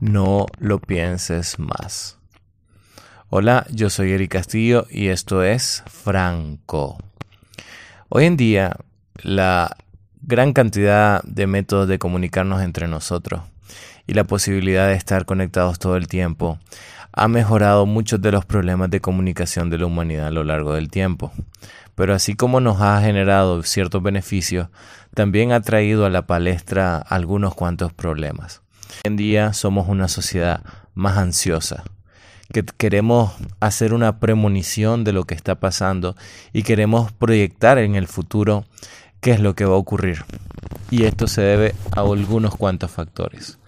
No lo pienses más. Hola, yo soy Eric Castillo y esto es Franco. Hoy en día, la gran cantidad de métodos de comunicarnos entre nosotros y la posibilidad de estar conectados todo el tiempo ha mejorado muchos de los problemas de comunicación de la humanidad a lo largo del tiempo. Pero así como nos ha generado ciertos beneficios, también ha traído a la palestra algunos cuantos problemas. Hoy en día somos una sociedad más ansiosa, que queremos hacer una premonición de lo que está pasando y queremos proyectar en el futuro qué es lo que va a ocurrir. Y esto se debe a algunos cuantos factores.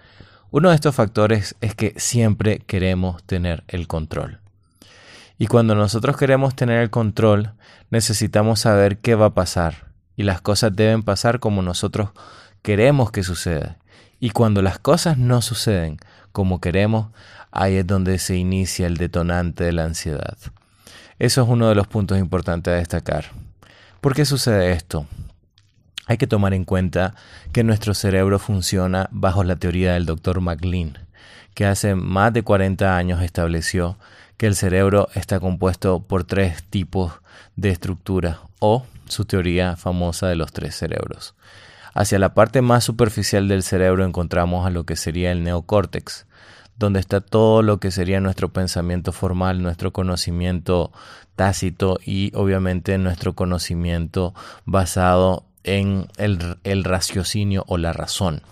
Uno de estos factores es que siempre queremos tener el control. Y cuando nosotros queremos tener el control, necesitamos saber qué va a pasar. Y las cosas deben pasar como nosotros queremos que suceda. Y cuando las cosas no suceden como queremos, ahí es donde se inicia el detonante de la ansiedad. Eso es uno de los puntos importantes a destacar. ¿Por qué sucede esto? Hay que tomar en cuenta que nuestro cerebro funciona bajo la teoría del Dr. McLean, que hace más de 40 años estableció que el cerebro está compuesto por tres tipos de estructura o su teoría famosa de los tres cerebros. Hacia la parte más superficial del cerebro encontramos a lo que sería el neocórtex, donde está todo lo que sería nuestro pensamiento formal, nuestro conocimiento tácito y obviamente nuestro conocimiento basado en el, el, raciocinio o la razón.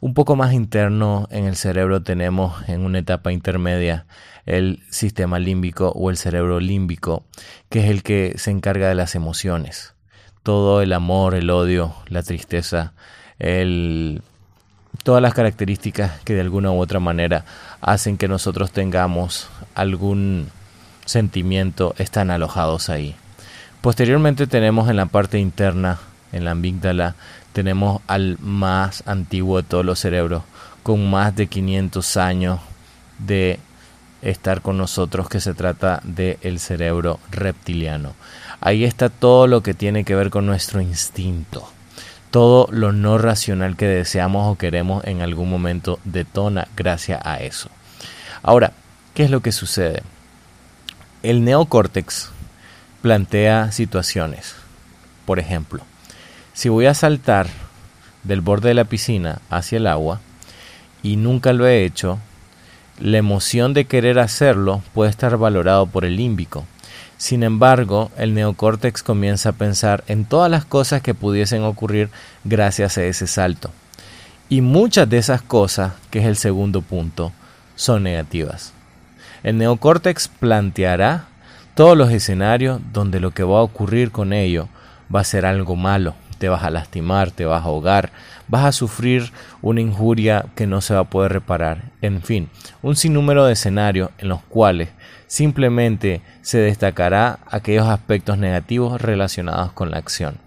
Un poco más interno en el cerebro tenemos en una etapa intermedia el sistema límbico o el cerebro límbico, que es el que se encarga de las emociones todo el amor, el odio, la tristeza, el, todas las características que de alguna u otra manera hacen que nosotros tengamos algún sentimiento están alojados ahí. Posteriormente tenemos en la parte interna, en la amígdala, tenemos al más antiguo de todos los cerebros, con más de 500 años de estar con nosotros, que se trata del cerebro reptiliano. Ahí está todo lo que tiene que ver con nuestro instinto. Todo lo no racional que deseamos o queremos en algún momento detona gracias a eso. Ahora, ¿qué es lo que sucede? El neocórtex plantea situaciones. Por ejemplo, si voy a saltar del borde de la piscina hacia el agua y nunca lo he hecho, la emoción de querer hacerlo puede estar valorado por el límbico, sin embargo, el neocórtex comienza a pensar en todas las cosas que pudiesen ocurrir gracias a ese salto. Y muchas de esas cosas, que es el segundo punto, son negativas. El neocórtex planteará todos los escenarios donde lo que va a ocurrir con ello va a ser algo malo. Te vas a lastimar, te vas a ahogar, vas a sufrir una injuria que no se va a poder reparar. En fin, un sinnúmero de escenarios en los cuales simplemente se destacará aquellos aspectos negativos relacionados con la acción.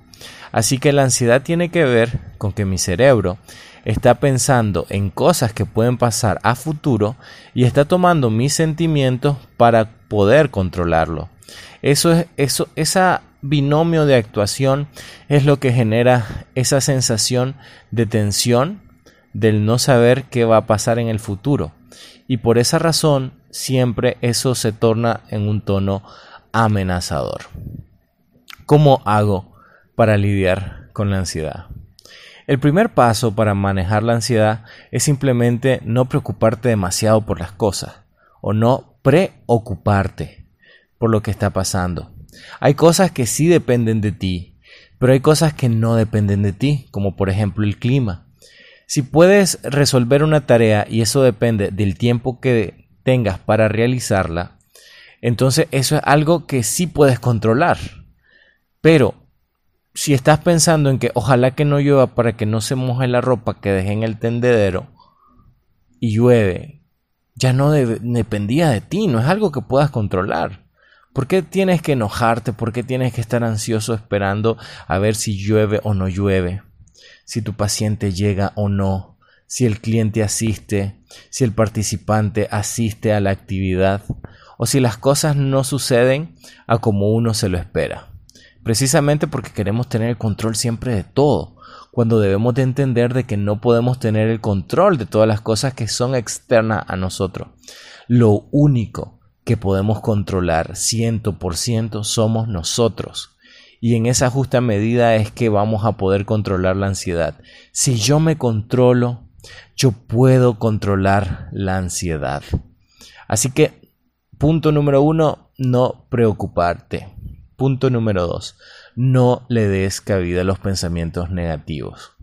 Así que la ansiedad tiene que ver con que mi cerebro está pensando en cosas que pueden pasar a futuro y está tomando mis sentimientos para poder controlarlo. Eso es eso esa binomio de actuación es lo que genera esa sensación de tensión del no saber qué va a pasar en el futuro. Y por esa razón siempre eso se torna en un tono amenazador. ¿Cómo hago para lidiar con la ansiedad? El primer paso para manejar la ansiedad es simplemente no preocuparte demasiado por las cosas o no preocuparte por lo que está pasando. Hay cosas que sí dependen de ti, pero hay cosas que no dependen de ti, como por ejemplo el clima. Si puedes resolver una tarea y eso depende del tiempo que tengas para realizarla, entonces eso es algo que sí puedes controlar. Pero si estás pensando en que ojalá que no llueva para que no se moje la ropa que dejé en el tendedero y llueve, ya no dependía de ti, no es algo que puedas controlar. ¿Por qué tienes que enojarte? ¿Por qué tienes que estar ansioso esperando a ver si llueve o no llueve? Si tu paciente llega o no si el cliente asiste, si el participante asiste a la actividad o si las cosas no suceden a como uno se lo espera. precisamente porque queremos tener el control siempre de todo, cuando debemos de entender de que no podemos tener el control de todas las cosas que son externas a nosotros. Lo único que podemos controlar 100% somos nosotros. Y en esa justa medida es que vamos a poder controlar la ansiedad. Si yo me controlo, yo puedo controlar la ansiedad. Así que, punto número uno, no preocuparte. Punto número dos, no le des cabida a los pensamientos negativos.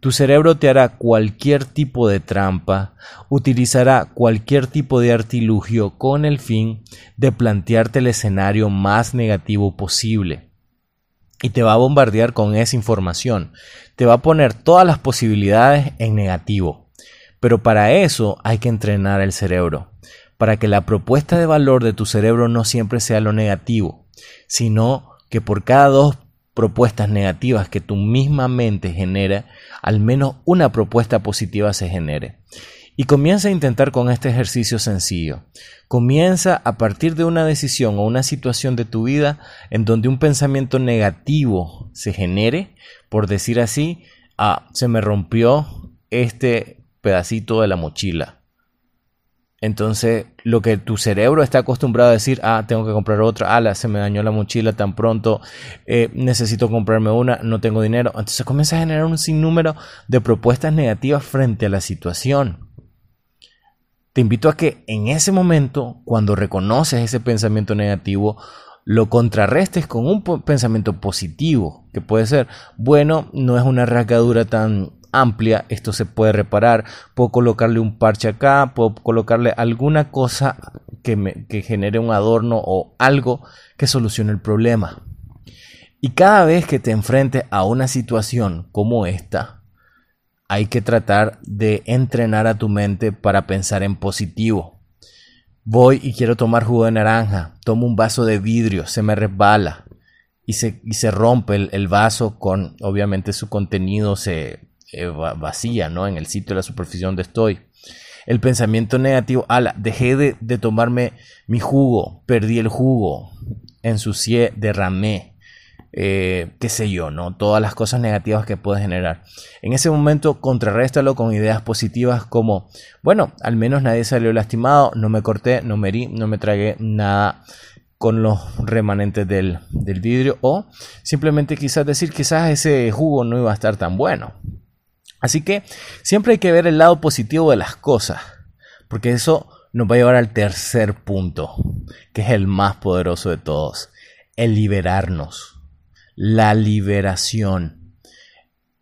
Tu cerebro te hará cualquier tipo de trampa, utilizará cualquier tipo de artilugio con el fin de plantearte el escenario más negativo posible. Y te va a bombardear con esa información. Te va a poner todas las posibilidades en negativo. Pero para eso hay que entrenar el cerebro. Para que la propuesta de valor de tu cerebro no siempre sea lo negativo, sino que por cada dos propuestas negativas que tu misma mente genera, al menos una propuesta positiva se genere. Y comienza a intentar con este ejercicio sencillo. Comienza a partir de una decisión o una situación de tu vida en donde un pensamiento negativo se genere, por decir así, ah, se me rompió este pedacito de la mochila entonces, lo que tu cerebro está acostumbrado a decir, ah, tengo que comprar otra, ala, se me dañó la mochila tan pronto, eh, necesito comprarme una, no tengo dinero. Entonces comienza a generar un sinnúmero de propuestas negativas frente a la situación. Te invito a que en ese momento, cuando reconoces ese pensamiento negativo, lo contrarrestes con un pensamiento positivo, que puede ser, bueno, no es una rasgadura tan amplia, esto se puede reparar, puedo colocarle un parche acá, puedo colocarle alguna cosa que, me, que genere un adorno o algo que solucione el problema. Y cada vez que te enfrentes a una situación como esta, hay que tratar de entrenar a tu mente para pensar en positivo. Voy y quiero tomar jugo de naranja, tomo un vaso de vidrio, se me resbala y se, y se rompe el, el vaso con, obviamente su contenido se, eh, vacía, ¿no? En el sitio de la superficie donde estoy. El pensamiento negativo, ala, dejé de, tomarme mi jugo, perdí el jugo, ensucié, derramé, eh, qué sé yo, ¿no? Todas las cosas negativas que puede generar. En ese momento, contrarréstalo con ideas positivas como, bueno, al menos nadie salió lastimado, no me corté, no me herí, no me tragué nada con los remanentes del, del vidrio o simplemente quizás decir quizás ese jugo no iba a estar tan bueno Así que siempre hay que ver el lado positivo de las cosas, porque eso nos va a llevar al tercer punto, que es el más poderoso de todos, el liberarnos, la liberación.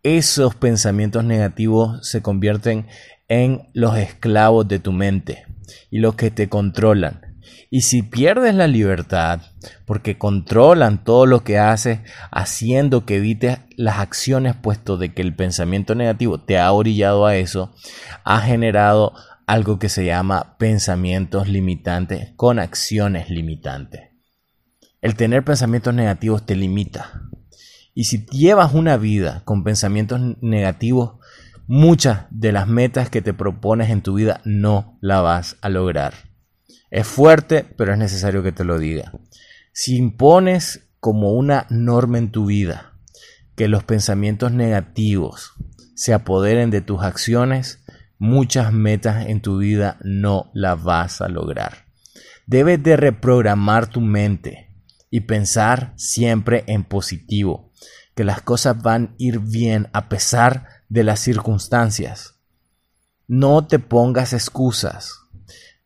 Esos pensamientos negativos se convierten en los esclavos de tu mente y los que te controlan. Y si pierdes la libertad, porque controlan todo lo que haces, haciendo que evites las acciones, puesto de que el pensamiento negativo te ha orillado a eso, ha generado algo que se llama pensamientos limitantes con acciones limitantes. El tener pensamientos negativos te limita. Y si llevas una vida con pensamientos negativos, muchas de las metas que te propones en tu vida no la vas a lograr. Es fuerte, pero es necesario que te lo diga. Si impones como una norma en tu vida que los pensamientos negativos se apoderen de tus acciones, muchas metas en tu vida no las vas a lograr. Debes de reprogramar tu mente y pensar siempre en positivo, que las cosas van a ir bien a pesar de las circunstancias. No te pongas excusas.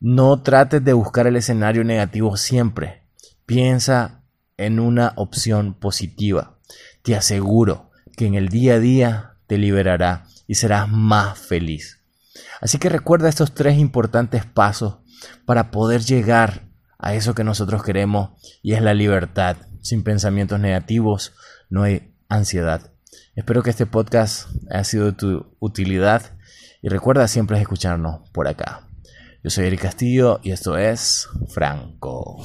No trates de buscar el escenario negativo siempre. Piensa en una opción positiva. Te aseguro que en el día a día te liberará y serás más feliz. Así que recuerda estos tres importantes pasos para poder llegar a eso que nosotros queremos y es la libertad. Sin pensamientos negativos no hay ansiedad. Espero que este podcast haya sido de tu utilidad y recuerda siempre escucharnos por acá. Yo soy Eric Castillo y esto es Franco.